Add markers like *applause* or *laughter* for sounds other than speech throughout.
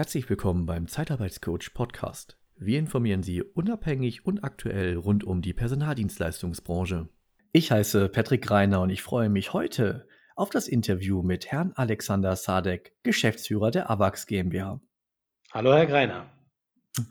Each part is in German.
Herzlich willkommen beim Zeitarbeitscoach Podcast. Wir informieren Sie unabhängig und aktuell rund um die Personaldienstleistungsbranche. Ich heiße Patrick Greiner und ich freue mich heute auf das Interview mit Herrn Alexander Sadek, Geschäftsführer der AVAX GmbH. Hallo, Herr Greiner.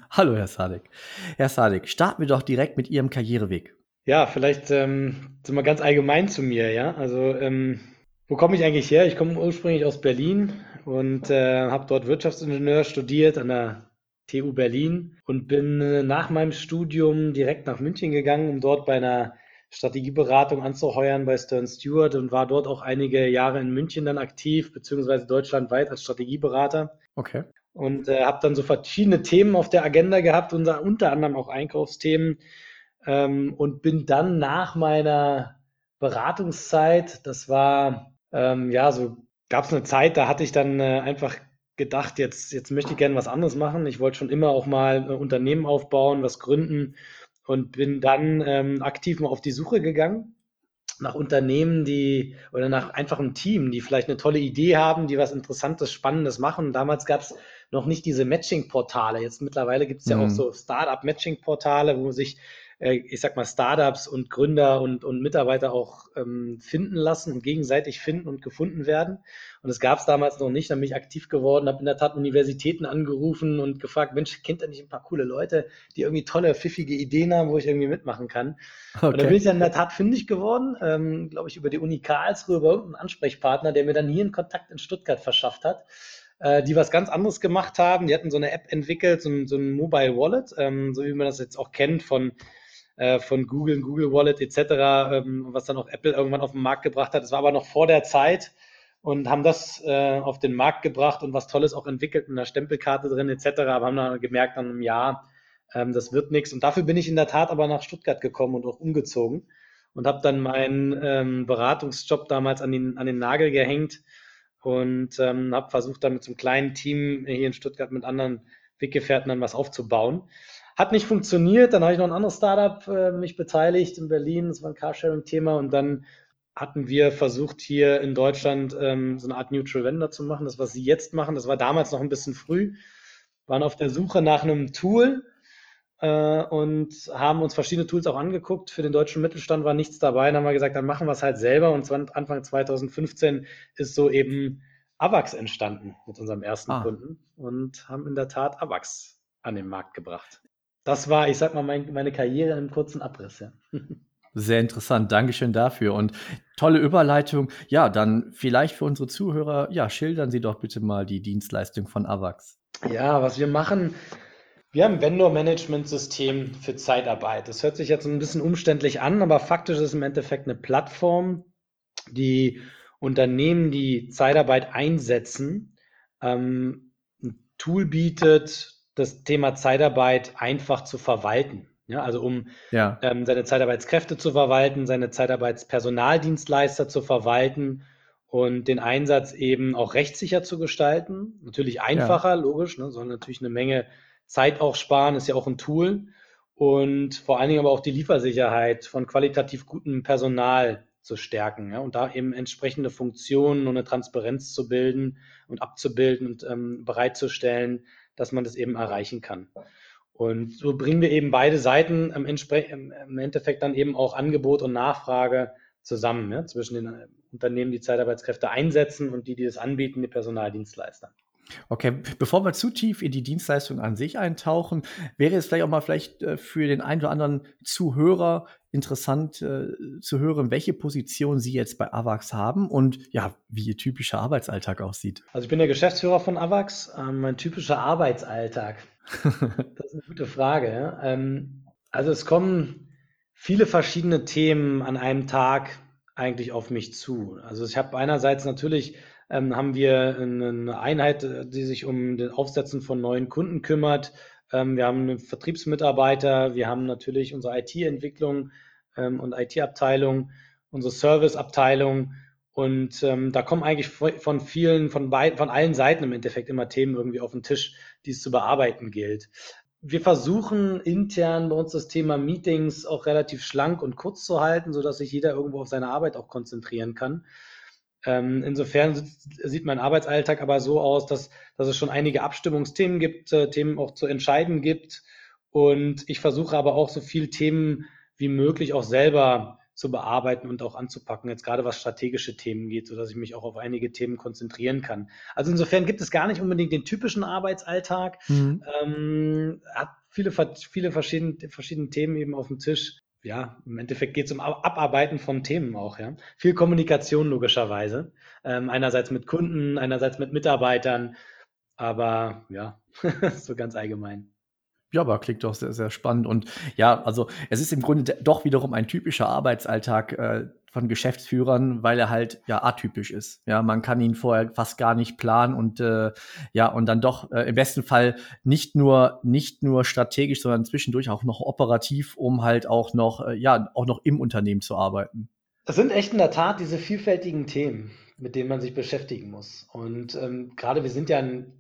Hallo, Herr Sadek. Herr Sadek, starten wir doch direkt mit Ihrem Karriereweg. Ja, vielleicht ähm, sind wir ganz allgemein zu mir, ja. Also, ähm, wo komme ich eigentlich her? Ich komme ursprünglich aus Berlin und äh, habe dort Wirtschaftsingenieur studiert an der TU Berlin und bin äh, nach meinem Studium direkt nach München gegangen, um dort bei einer Strategieberatung anzuheuern bei Stern Stewart und war dort auch einige Jahre in München dann aktiv, beziehungsweise deutschlandweit als Strategieberater. Okay und äh, habe dann so verschiedene Themen auf der Agenda gehabt, unter, unter anderem auch Einkaufsthemen ähm, und bin dann nach meiner Beratungszeit, das war ähm, ja so, gab es eine Zeit, da hatte ich dann äh, einfach gedacht, jetzt, jetzt möchte ich gerne was anderes machen. Ich wollte schon immer auch mal ein Unternehmen aufbauen, was gründen und bin dann ähm, aktiv mal auf die Suche gegangen nach Unternehmen, die oder nach einfachem Team, die vielleicht eine tolle Idee haben, die was Interessantes, Spannendes machen. Damals gab es noch nicht diese Matching-Portale. Jetzt mittlerweile gibt es ja mhm. auch so Startup-Matching-Portale, wo sich, äh, ich sag mal, Startups und Gründer und, und Mitarbeiter auch ähm, finden lassen und gegenseitig finden und gefunden werden. Und das gab es damals noch nicht. Dann bin ich aktiv geworden, habe in der Tat Universitäten angerufen und gefragt, Mensch, kennt ihr nicht ein paar coole Leute, die irgendwie tolle, pfiffige Ideen haben, wo ich irgendwie mitmachen kann? Okay. Und da bin ich dann in der Tat fündig geworden, ähm, glaube ich, über die Uni Karlsruhe, über irgendeinen Ansprechpartner, der mir dann hier einen Kontakt in Stuttgart verschafft hat äh, die was ganz anderes gemacht haben. Die hatten so eine App entwickelt, so ein, so ein Mobile Wallet, ähm, so wie man das jetzt auch kennt von, von Google, Google Wallet etc., ähm, was dann auch Apple irgendwann auf den Markt gebracht hat. Das war aber noch vor der Zeit und haben das äh, auf den Markt gebracht und was Tolles auch entwickelt mit einer Stempelkarte drin etc., aber haben dann gemerkt nach einem Jahr, ähm, das wird nichts. Und dafür bin ich in der Tat aber nach Stuttgart gekommen und auch umgezogen und habe dann meinen ähm, Beratungsjob damals an den, an den Nagel gehängt und habe versucht, dann mit so einem kleinen Team hier in Stuttgart mit anderen Weggefährten dann was aufzubauen. Hat nicht funktioniert, dann habe ich noch ein anderes Startup äh, mich beteiligt in Berlin, das war ein Carsharing-Thema und dann hatten wir versucht, hier in Deutschland ähm, so eine Art Neutral Vendor zu machen. Das, was Sie jetzt machen, das war damals noch ein bisschen früh, waren auf der Suche nach einem Tool, äh, und haben uns verschiedene Tools auch angeguckt. Für den deutschen Mittelstand war nichts dabei. Dann haben wir gesagt, dann machen wir es halt selber. Und Anfang 2015 ist so eben AVAX entstanden mit unserem ersten ah. Kunden und haben in der Tat AVAX an den Markt gebracht. Das war, ich sag mal, mein, meine Karriere im kurzen Abriss. Ja. *laughs* Sehr interessant, Dankeschön dafür und tolle Überleitung. Ja, dann vielleicht für unsere Zuhörer, ja, schildern Sie doch bitte mal die Dienstleistung von AVAX. Ja, was wir machen, wir haben ein Vendor-Management-System für Zeitarbeit. Das hört sich jetzt ein bisschen umständlich an, aber faktisch ist es im Endeffekt eine Plattform, die Unternehmen, die Zeitarbeit einsetzen, ähm, ein Tool bietet, das Thema Zeitarbeit einfach zu verwalten. Ja, also um ja. ähm, seine Zeitarbeitskräfte zu verwalten, seine Zeitarbeitspersonaldienstleister zu verwalten und den Einsatz eben auch rechtssicher zu gestalten. Natürlich einfacher, ja. logisch, ne, soll natürlich eine Menge Zeit auch sparen, ist ja auch ein Tool. Und vor allen Dingen aber auch die Liefersicherheit von qualitativ gutem Personal zu stärken ja, und da eben entsprechende Funktionen und eine Transparenz zu bilden und abzubilden und ähm, bereitzustellen, dass man das eben erreichen kann. Und so bringen wir eben beide Seiten im, im Endeffekt dann eben auch Angebot und Nachfrage zusammen, ja, zwischen den äh, Unternehmen, die Zeitarbeitskräfte einsetzen und die, die das anbieten, die Personaldienstleister. Okay, bevor wir zu tief in die Dienstleistung an sich eintauchen, wäre es vielleicht auch mal vielleicht äh, für den einen oder anderen Zuhörer interessant äh, zu hören, welche Position Sie jetzt bei AVAX haben und ja, wie Ihr typischer Arbeitsalltag aussieht. Also ich bin der Geschäftsführer von AVAX. Ähm, mein typischer Arbeitsalltag. *laughs* das ist eine gute Frage. Ähm, also es kommen viele verschiedene Themen an einem Tag eigentlich auf mich zu. Also ich habe einerseits natürlich ähm, haben wir eine Einheit, äh, die sich um den Aufsetzen von neuen Kunden kümmert. Ähm, wir haben einen Vertriebsmitarbeiter, wir haben natürlich unsere IT-Entwicklung ähm, und IT-Abteilung, unsere Service-Abteilung. Und ähm, da kommen eigentlich von vielen, von, beiden, von allen Seiten im Endeffekt immer Themen irgendwie auf den Tisch, die es zu bearbeiten gilt. Wir versuchen intern bei uns das Thema Meetings auch relativ schlank und kurz zu halten, sodass sich jeder irgendwo auf seine Arbeit auch konzentrieren kann. Ähm, insofern sieht mein Arbeitsalltag aber so aus, dass, dass es schon einige Abstimmungsthemen gibt, äh, Themen auch zu entscheiden gibt. Und ich versuche aber auch so viele Themen wie möglich auch selber zu bearbeiten und auch anzupacken, jetzt gerade was strategische Themen geht, sodass ich mich auch auf einige Themen konzentrieren kann. Also insofern gibt es gar nicht unbedingt den typischen Arbeitsalltag, mhm. ähm, hat viele, viele verschiedene, verschiedene Themen eben auf dem Tisch. Ja, im Endeffekt geht es um Abarbeiten von Themen auch, ja. Viel Kommunikation logischerweise. Ähm, einerseits mit Kunden, einerseits mit Mitarbeitern, aber ja, *laughs* so ganz allgemein. Ja, aber klingt doch sehr, sehr spannend. Und ja, also es ist im Grunde doch wiederum ein typischer Arbeitsalltag äh, von Geschäftsführern, weil er halt ja atypisch ist. Ja, man kann ihn vorher fast gar nicht planen und äh, ja, und dann doch äh, im besten Fall nicht nur, nicht nur strategisch, sondern zwischendurch auch noch operativ, um halt auch noch, äh, ja, auch noch im Unternehmen zu arbeiten. Das sind echt in der Tat diese vielfältigen Themen, mit denen man sich beschäftigen muss. Und ähm, gerade wir sind ja ein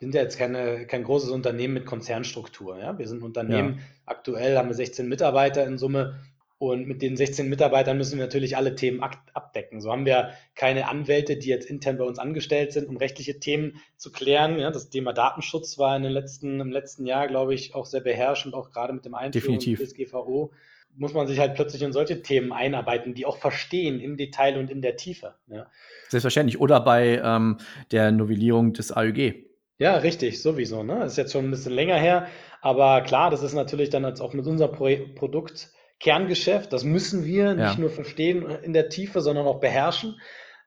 sind ja jetzt keine, kein großes Unternehmen mit Konzernstruktur. Ja? Wir sind ein Unternehmen, ja. aktuell haben wir 16 Mitarbeiter in Summe und mit den 16 Mitarbeitern müssen wir natürlich alle Themen abdecken. So haben wir keine Anwälte, die jetzt intern bei uns angestellt sind, um rechtliche Themen zu klären. Ja, das Thema Datenschutz war in den letzten, im letzten Jahr, glaube ich, auch sehr beherrschend, auch gerade mit dem Einführung des GVO muss man sich halt plötzlich in solche Themen einarbeiten, die auch verstehen im Detail und in der Tiefe. Ja. Selbstverständlich. Oder bei ähm, der Novellierung des AÜG. Ja, richtig, sowieso. Ne? Das ist jetzt schon ein bisschen länger her. Aber klar, das ist natürlich dann als auch mit unserem Pro Produkt Kerngeschäft. Das müssen wir nicht nur verstehen in der Tiefe, sondern auch beherrschen.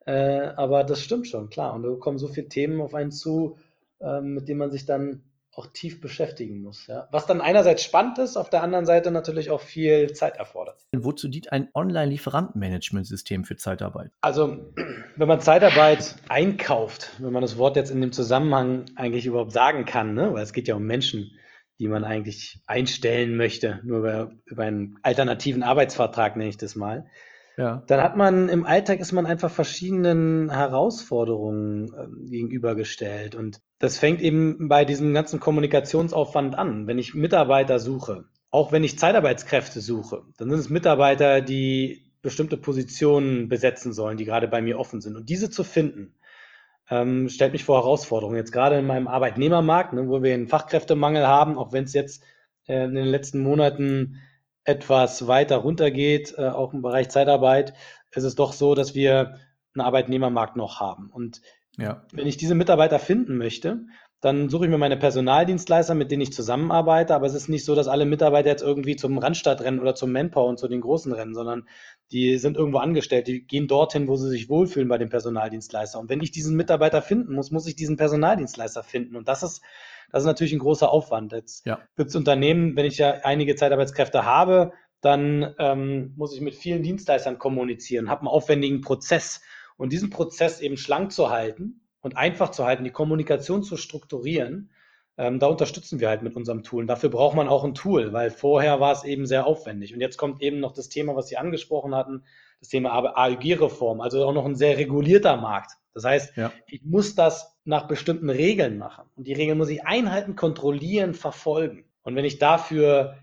Äh, aber das stimmt schon, klar. Und da kommen so viele Themen auf einen zu, äh, mit denen man sich dann auch tief beschäftigen muss. Ja? Was dann einerseits spannend ist, auf der anderen Seite natürlich auch viel Zeit erfordert. Wozu dient ein Online-Lieferantenmanagementsystem für Zeitarbeit? Also, wenn man Zeitarbeit einkauft, wenn man das Wort jetzt in dem Zusammenhang eigentlich überhaupt sagen kann, ne? weil es geht ja um Menschen, die man eigentlich einstellen möchte, nur über, über einen alternativen Arbeitsvertrag nenne ich das mal. Ja. Dann hat man im Alltag ist man einfach verschiedenen Herausforderungen äh, gegenübergestellt. Und das fängt eben bei diesem ganzen Kommunikationsaufwand an. Wenn ich Mitarbeiter suche, auch wenn ich Zeitarbeitskräfte suche, dann sind es Mitarbeiter, die bestimmte Positionen besetzen sollen, die gerade bei mir offen sind. Und diese zu finden, ähm, stellt mich vor Herausforderungen. Jetzt gerade in meinem Arbeitnehmermarkt, ne, wo wir einen Fachkräftemangel haben, auch wenn es jetzt äh, in den letzten Monaten etwas weiter runtergeht, äh, auch im Bereich Zeitarbeit, ist es doch so, dass wir einen Arbeitnehmermarkt noch haben. Und ja. wenn ich diese Mitarbeiter finden möchte, dann suche ich mir meine Personaldienstleister, mit denen ich zusammenarbeite. Aber es ist nicht so, dass alle Mitarbeiter jetzt irgendwie zum Randstadt rennen oder zum Manpower und zu den großen rennen, sondern die sind irgendwo angestellt. Die gehen dorthin, wo sie sich wohlfühlen bei dem Personaldienstleister. Und wenn ich diesen Mitarbeiter finden muss, muss ich diesen Personaldienstleister finden. Und das ist das ist natürlich ein großer Aufwand. Jetzt ja. gibt es Unternehmen, wenn ich ja einige Zeitarbeitskräfte habe, dann ähm, muss ich mit vielen Dienstleistern kommunizieren, habe einen aufwendigen Prozess. Und diesen Prozess eben schlank zu halten und einfach zu halten, die Kommunikation zu strukturieren, ähm, da unterstützen wir halt mit unserem Tool. Und dafür braucht man auch ein Tool, weil vorher war es eben sehr aufwendig. Und jetzt kommt eben noch das Thema, was Sie angesprochen hatten, das Thema AEG-Reform, also auch noch ein sehr regulierter Markt. Das heißt, ja. ich muss das nach bestimmten Regeln machen. Und die Regeln muss ich einhalten, kontrollieren, verfolgen. Und wenn ich dafür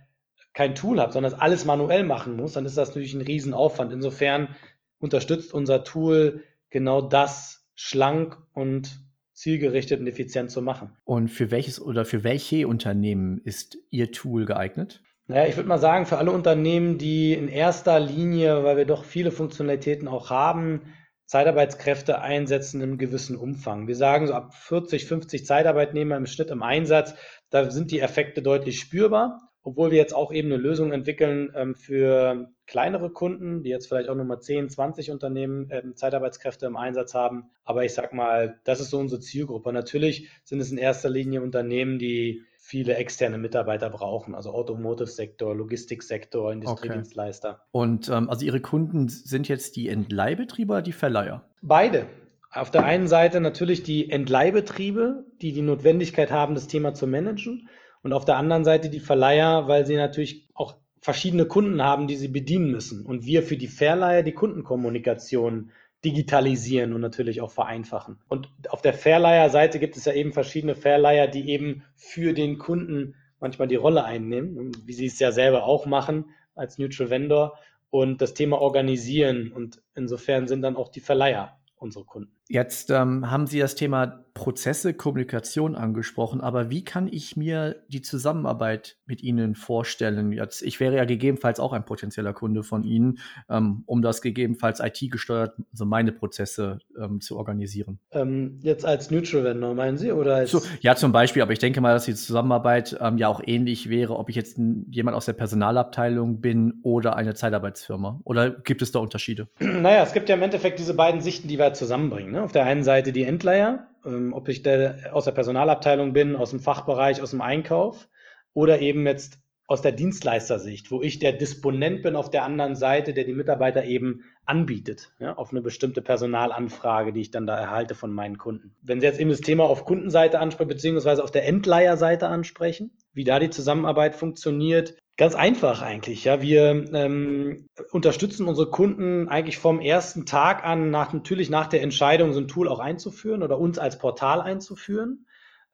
kein Tool habe, sondern das alles manuell machen muss, dann ist das natürlich ein Riesenaufwand. Insofern unterstützt unser Tool genau das schlank und zielgerichtet und effizient zu machen. Und für welches oder für welche Unternehmen ist Ihr Tool geeignet? Naja, ich würde mal sagen, für alle Unternehmen, die in erster Linie, weil wir doch viele Funktionalitäten auch haben, Zeitarbeitskräfte einsetzen im gewissen Umfang. Wir sagen so ab 40, 50 Zeitarbeitnehmer im Schnitt im Einsatz, da sind die Effekte deutlich spürbar, obwohl wir jetzt auch eben eine Lösung entwickeln ähm, für kleinere Kunden, die jetzt vielleicht auch nochmal 10, 20 Unternehmen äh, Zeitarbeitskräfte im Einsatz haben. Aber ich sag mal, das ist so unsere Zielgruppe. Natürlich sind es in erster Linie Unternehmen, die viele externe Mitarbeiter brauchen, also Automotive-Sektor, Logistiksektor, Industriedienstleister. Okay. Und ähm, also Ihre Kunden sind jetzt die Entleihbetriebe oder die Verleiher? Beide. Auf der einen Seite natürlich die Entleihbetriebe, die die Notwendigkeit haben, das Thema zu managen. Und auf der anderen Seite die Verleiher, weil sie natürlich auch verschiedene Kunden haben, die sie bedienen müssen. Und wir für die Verleiher die Kundenkommunikation digitalisieren und natürlich auch vereinfachen. Und auf der Verleiherseite gibt es ja eben verschiedene Verleiher, die eben für den Kunden manchmal die Rolle einnehmen, wie sie es ja selber auch machen als Neutral Vendor und das Thema organisieren. Und insofern sind dann auch die Verleiher unsere Kunden. Jetzt ähm, haben Sie das Thema Prozesse, Kommunikation angesprochen, aber wie kann ich mir die Zusammenarbeit mit Ihnen vorstellen? Jetzt, ich wäre ja gegebenenfalls auch ein potenzieller Kunde von Ihnen, ähm, um das gegebenenfalls IT-gesteuert, also meine Prozesse ähm, zu organisieren. Ähm, jetzt als Neutral Vendor meinen Sie oder als so, ja, zum Beispiel, aber ich denke mal, dass die Zusammenarbeit ähm, ja auch ähnlich wäre, ob ich jetzt jemand aus der Personalabteilung bin oder eine Zeitarbeitsfirma. Oder gibt es da Unterschiede? Naja, es gibt ja im Endeffekt diese beiden Sichten, die wir zusammenbringen. Ne? Auf der einen Seite die Endleiher, ähm, ob ich der, aus der Personalabteilung bin, aus dem Fachbereich, aus dem Einkauf oder eben jetzt aus der Dienstleistersicht, wo ich der Disponent bin auf der anderen Seite, der die Mitarbeiter eben anbietet, ja, auf eine bestimmte Personalanfrage, die ich dann da erhalte von meinen Kunden. Wenn Sie jetzt eben das Thema auf Kundenseite ansprechen, beziehungsweise auf der Endleierseite ansprechen, wie da die Zusammenarbeit funktioniert, Ganz einfach eigentlich, ja. Wir ähm, unterstützen unsere Kunden eigentlich vom ersten Tag an, nach, natürlich nach der Entscheidung, so ein Tool auch einzuführen oder uns als Portal einzuführen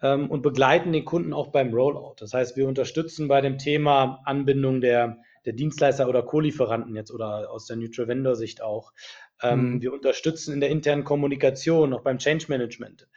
ähm, und begleiten den Kunden auch beim Rollout. Das heißt, wir unterstützen bei dem Thema Anbindung der, der Dienstleister oder Co-Lieferanten jetzt oder aus der Neutral Vendor Sicht auch. Ähm, mhm. Wir unterstützen in der internen Kommunikation, auch beim Change Management.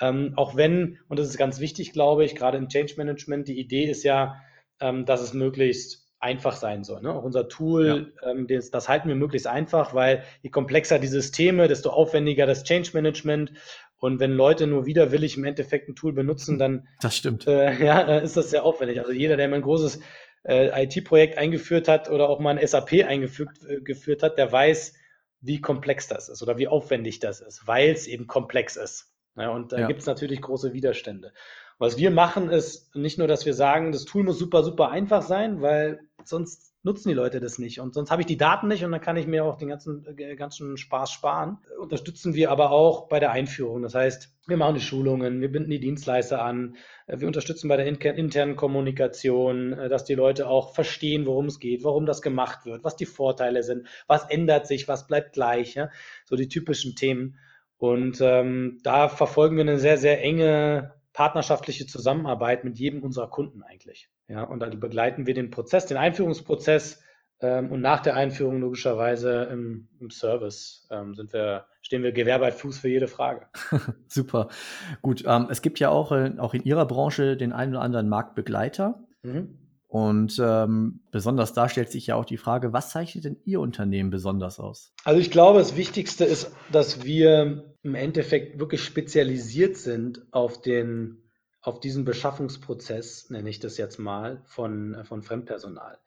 Ähm, auch wenn, und das ist ganz wichtig, glaube ich, gerade im Change Management, die Idee ist ja, ähm, dass es möglichst einfach sein soll. Ne? Auch unser Tool, ja. ähm, das, das, halten wir möglichst einfach, weil je komplexer die Systeme, desto aufwendiger das Change Management. Und wenn Leute nur widerwillig im Endeffekt ein Tool benutzen, dann das stimmt. Äh, *laughs* ja, dann ist das sehr aufwendig. Also jeder, der mal ein großes äh, IT-Projekt eingeführt hat oder auch mal ein SAP eingefügt äh, geführt hat, der weiß, wie komplex das ist oder wie aufwendig das ist, weil es eben komplex ist. Ja, und da ja. gibt es natürlich große Widerstände. Was wir machen, ist nicht nur, dass wir sagen, das Tool muss super, super einfach sein, weil sonst nutzen die Leute das nicht. Und sonst habe ich die Daten nicht und dann kann ich mir auch den ganzen, äh, ganzen Spaß sparen. Unterstützen wir aber auch bei der Einführung. Das heißt, wir machen die Schulungen, wir binden die Dienstleister an, äh, wir unterstützen bei der internen Kommunikation, äh, dass die Leute auch verstehen, worum es geht, warum das gemacht wird, was die Vorteile sind, was ändert sich, was bleibt gleich. Ja? So die typischen Themen. Und ähm, da verfolgen wir eine sehr, sehr enge partnerschaftliche Zusammenarbeit mit jedem unserer Kunden eigentlich. Ja, und dann begleiten wir den Prozess, den Einführungsprozess ähm, und nach der Einführung logischerweise im, im Service ähm, sind wir, stehen wir Gewehr Fuß für jede Frage. *laughs* Super. Gut, ähm, es gibt ja auch, äh, auch in Ihrer Branche den einen oder anderen Marktbegleiter. Mhm. Und ähm, besonders da stellt sich ja auch die Frage, was zeichnet denn Ihr Unternehmen besonders aus? Also ich glaube, das Wichtigste ist, dass wir im Endeffekt wirklich spezialisiert sind auf den auf diesen Beschaffungsprozess, nenne ich das jetzt mal, von, von Fremdpersonal.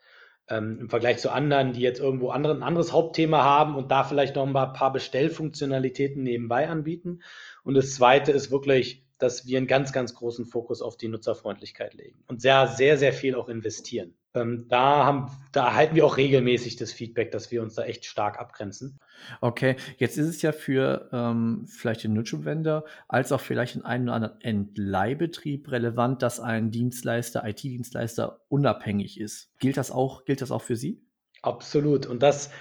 Ähm, Im Vergleich zu anderen, die jetzt irgendwo andere, ein anderes Hauptthema haben und da vielleicht noch ein paar Bestellfunktionalitäten nebenbei anbieten. Und das Zweite ist wirklich dass wir einen ganz, ganz großen Fokus auf die Nutzerfreundlichkeit legen und sehr, sehr, sehr viel auch investieren. Ähm, da, haben, da erhalten wir auch regelmäßig das Feedback, dass wir uns da echt stark abgrenzen. Okay, jetzt ist es ja für ähm, vielleicht den Nutzungswender als auch vielleicht in einem oder anderen Entleihbetrieb relevant, dass ein Dienstleister, IT-Dienstleister unabhängig ist. Gilt das auch, gilt das auch für Sie? Absolut. Und das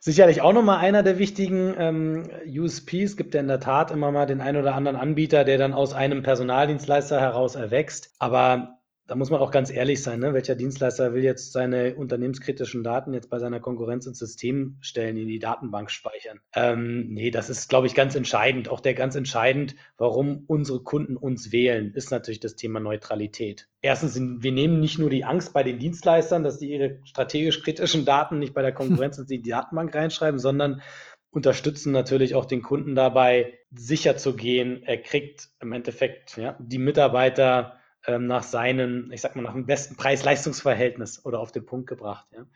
Sicherlich auch nochmal einer der wichtigen ähm, USPs. Es gibt ja in der Tat immer mal den einen oder anderen Anbieter, der dann aus einem Personaldienstleister heraus erwächst. Aber da muss man auch ganz ehrlich sein, ne? welcher Dienstleister will jetzt seine unternehmenskritischen Daten jetzt bei seiner Konkurrenz ins System stellen, in die Datenbank speichern? Ähm, nee, das ist, glaube ich, ganz entscheidend. Auch der ganz entscheidend, warum unsere Kunden uns wählen, ist natürlich das Thema Neutralität. Erstens, wir nehmen nicht nur die Angst bei den Dienstleistern, dass die ihre strategisch kritischen Daten nicht bei der Konkurrenz *laughs* in die Datenbank reinschreiben, sondern unterstützen natürlich auch den Kunden dabei, sicher zu gehen. Er kriegt im Endeffekt ja, die Mitarbeiter ähm, nach seinem, ich sag mal, nach dem besten Preis-Leistungs-Verhältnis oder auf den Punkt gebracht. Ja.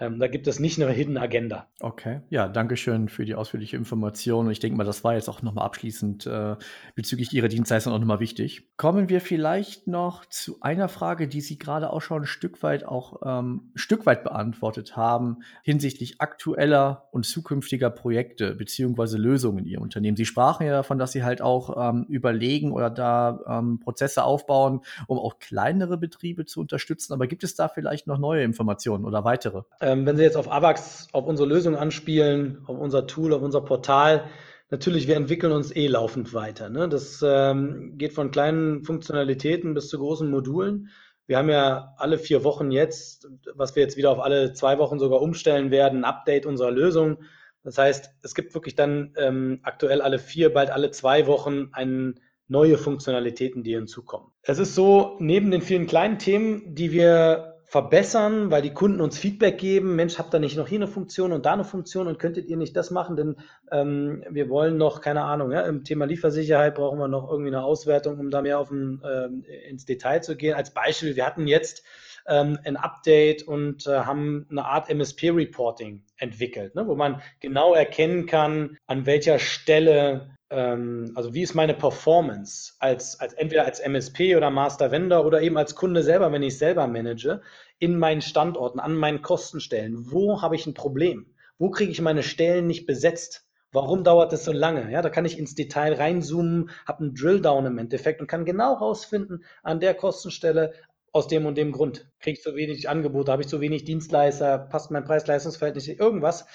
Ähm, da gibt es nicht eine Hidden Agenda. Okay, ja, danke schön für die ausführliche Information. Und ich denke mal, das war jetzt auch nochmal abschließend äh, bezüglich Ihrer Dienstleistung auch nochmal wichtig. Kommen wir vielleicht noch zu einer Frage, die Sie gerade auch schon ein Stück weit auch ähm, Stück weit beantwortet haben, hinsichtlich aktueller und zukünftiger Projekte beziehungsweise Lösungen in Ihrem Unternehmen. Sie sprachen ja davon, dass Sie halt auch ähm, überlegen oder da ähm, Prozesse aufbauen, um auch kleinere Betriebe zu unterstützen. Aber gibt es da vielleicht noch neue Informationen oder weitere? Ähm, wenn Sie jetzt auf AVAX, auf unsere Lösung anspielen, auf unser Tool, auf unser Portal, natürlich, wir entwickeln uns eh laufend weiter. Ne? Das ähm, geht von kleinen Funktionalitäten bis zu großen Modulen. Wir haben ja alle vier Wochen jetzt, was wir jetzt wieder auf alle zwei Wochen sogar umstellen werden, ein Update unserer Lösung. Das heißt, es gibt wirklich dann ähm, aktuell alle vier, bald alle zwei Wochen einen neue Funktionalitäten, die hinzukommen. Es ist so, neben den vielen kleinen Themen, die wir verbessern, weil die Kunden uns Feedback geben, Mensch, habt ihr nicht noch hier eine Funktion und da eine Funktion und könntet ihr nicht das machen, denn ähm, wir wollen noch, keine Ahnung, ja, im Thema Liefersicherheit brauchen wir noch irgendwie eine Auswertung, um da mehr auf ein, äh, ins Detail zu gehen. Als Beispiel, wir hatten jetzt ähm, ein Update und äh, haben eine Art MSP-Reporting entwickelt, ne, wo man genau erkennen kann, an welcher Stelle ähm, also wie ist meine Performance als, als entweder als MSP oder Master Vendor oder eben als Kunde selber, wenn ich es selber manage, in meinen Standorten, an meinen Kostenstellen. Wo habe ich ein Problem? Wo kriege ich meine Stellen nicht besetzt? Warum dauert es so lange? Ja, da kann ich ins Detail reinzoomen, habe einen Drill-Down im Endeffekt und kann genau rausfinden, an der Kostenstelle, aus dem und dem Grund. Kriege ich zu wenig Angebote, habe ich zu wenig Dienstleister, passt mein Preis-Leistungsverhältnis irgendwas,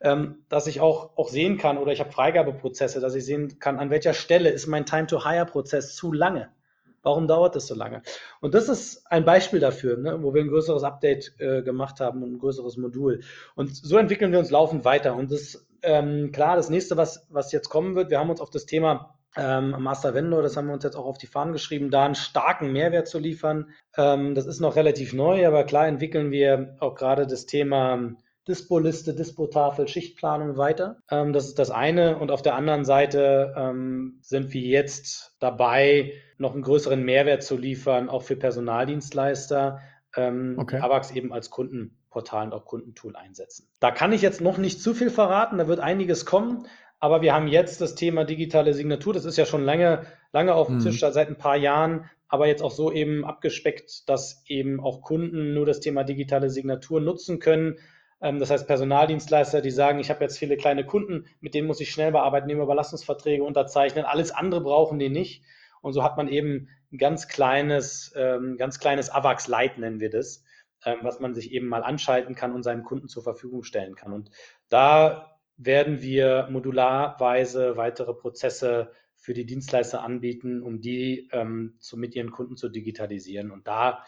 ähm, dass ich auch, auch sehen kann oder ich habe Freigabeprozesse, dass ich sehen kann, an welcher Stelle ist mein Time-to-Hire-Prozess zu lange. Warum dauert das so lange? Und das ist ein Beispiel dafür, ne, wo wir ein größeres Update äh, gemacht haben und ein größeres Modul. Und so entwickeln wir uns laufend weiter. Und das ähm, klar, das nächste, was, was jetzt kommen wird, wir haben uns auf das Thema ähm, Master Vendor, das haben wir uns jetzt auch auf die Fahnen geschrieben, da einen starken Mehrwert zu liefern. Ähm, das ist noch relativ neu, aber klar entwickeln wir auch gerade das Thema Dispo-Liste, Dispo-Tafel, Schichtplanung weiter. Ähm, das ist das eine. Und auf der anderen Seite ähm, sind wir jetzt dabei, noch einen größeren Mehrwert zu liefern, auch für Personaldienstleister, ähm, okay. AVAX eben als Kundenportal und auch Kundentool einsetzen. Da kann ich jetzt noch nicht zu viel verraten, da wird einiges kommen. Aber wir haben jetzt das Thema digitale Signatur. Das ist ja schon lange, lange auf dem mhm. Tisch, seit ein paar Jahren, aber jetzt auch so eben abgespeckt, dass eben auch Kunden nur das Thema digitale Signatur nutzen können. Ähm, das heißt, Personaldienstleister, die sagen, ich habe jetzt viele kleine Kunden, mit denen muss ich schnell bearbeiten, nehmen Überlassungsverträge unterzeichnen. Alles andere brauchen die nicht. Und so hat man eben ein ganz kleines, ähm, ganz kleines AVAX Light, nennen wir das, ähm, was man sich eben mal anschalten kann und seinem Kunden zur Verfügung stellen kann. Und da werden wir modularweise weitere Prozesse für die Dienstleister anbieten, um die ähm, zu, mit ihren Kunden zu digitalisieren. Und da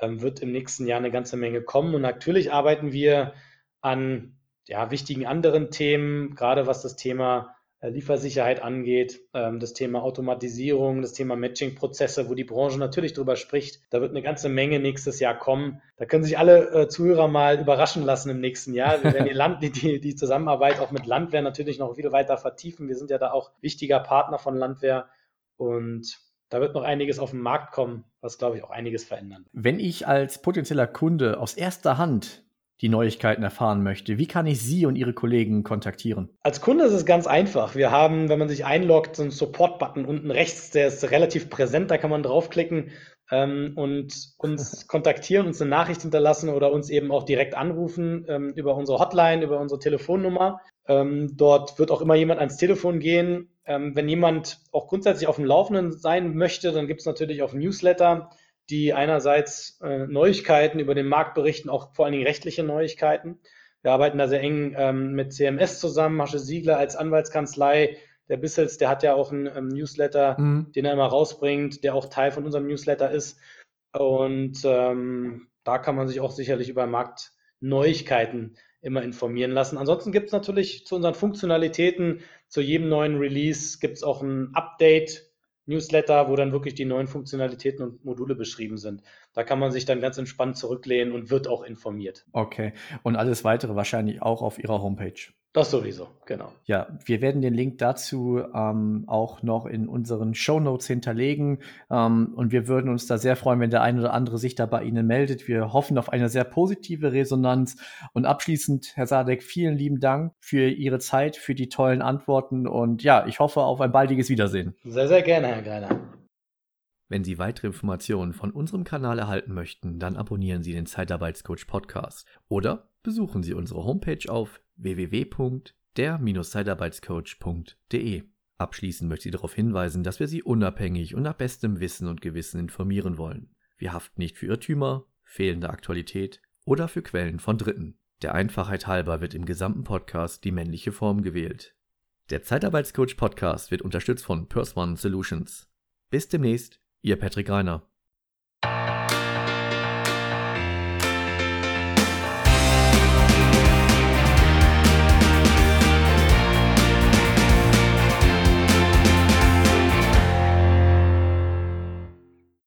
ähm, wird im nächsten Jahr eine ganze Menge kommen. Und natürlich arbeiten wir an ja, wichtigen anderen Themen, gerade was das Thema Liefersicherheit angeht, ähm, das Thema Automatisierung, das Thema Matching-Prozesse, wo die Branche natürlich drüber spricht. Da wird eine ganze Menge nächstes Jahr kommen. Da können sich alle äh, Zuhörer mal überraschen lassen im nächsten Jahr. Wir werden *laughs* die, Land, die, die Zusammenarbeit auch mit Landwehr natürlich noch viel weiter vertiefen. Wir sind ja da auch wichtiger Partner von Landwehr und da wird noch einiges auf den Markt kommen, was, glaube ich, auch einiges verändern. Wenn ich als potenzieller Kunde aus erster Hand die Neuigkeiten erfahren möchte, wie kann ich Sie und Ihre Kollegen kontaktieren? Als Kunde ist es ganz einfach. Wir haben, wenn man sich einloggt, so einen Support-Button unten rechts, der ist relativ präsent, da kann man draufklicken ähm, und uns *laughs* kontaktieren, uns eine Nachricht hinterlassen oder uns eben auch direkt anrufen ähm, über unsere Hotline, über unsere Telefonnummer. Ähm, dort wird auch immer jemand ans Telefon gehen. Ähm, wenn jemand auch grundsätzlich auf dem Laufenden sein möchte, dann gibt es natürlich auch Newsletter die einerseits äh, Neuigkeiten über den Markt berichten, auch vor allen Dingen rechtliche Neuigkeiten. Wir arbeiten da sehr eng ähm, mit CMS zusammen, Masche Siegler als Anwaltskanzlei. Der Bissels, der hat ja auch einen ähm, Newsletter, mhm. den er immer rausbringt, der auch Teil von unserem Newsletter ist. Und ähm, da kann man sich auch sicherlich über Marktneuigkeiten immer informieren lassen. Ansonsten gibt es natürlich zu unseren Funktionalitäten, zu jedem neuen Release gibt es auch ein Update Newsletter, wo dann wirklich die neuen Funktionalitäten und Module beschrieben sind. Da kann man sich dann ganz entspannt zurücklehnen und wird auch informiert. Okay. Und alles weitere wahrscheinlich auch auf Ihrer Homepage. Das sowieso, genau. Ja, wir werden den Link dazu ähm, auch noch in unseren Show Notes hinterlegen. Ähm, und wir würden uns da sehr freuen, wenn der eine oder andere sich da bei Ihnen meldet. Wir hoffen auf eine sehr positive Resonanz. Und abschließend, Herr Sadek, vielen lieben Dank für Ihre Zeit, für die tollen Antworten. Und ja, ich hoffe auf ein baldiges Wiedersehen. Sehr, sehr gerne, Herr Greiner. Wenn Sie weitere Informationen von unserem Kanal erhalten möchten, dann abonnieren Sie den Zeitarbeitscoach Podcast oder besuchen Sie unsere Homepage auf www.der-zeitarbeitscoach.de. Abschließend möchte ich darauf hinweisen, dass wir Sie unabhängig und nach bestem Wissen und Gewissen informieren wollen. Wir haften nicht für Irrtümer, fehlende Aktualität oder für Quellen von Dritten. Der Einfachheit halber wird im gesamten Podcast die männliche Form gewählt. Der Zeitarbeitscoach Podcast wird unterstützt von Purse One Solutions. Bis demnächst, Ihr Patrick Reiner.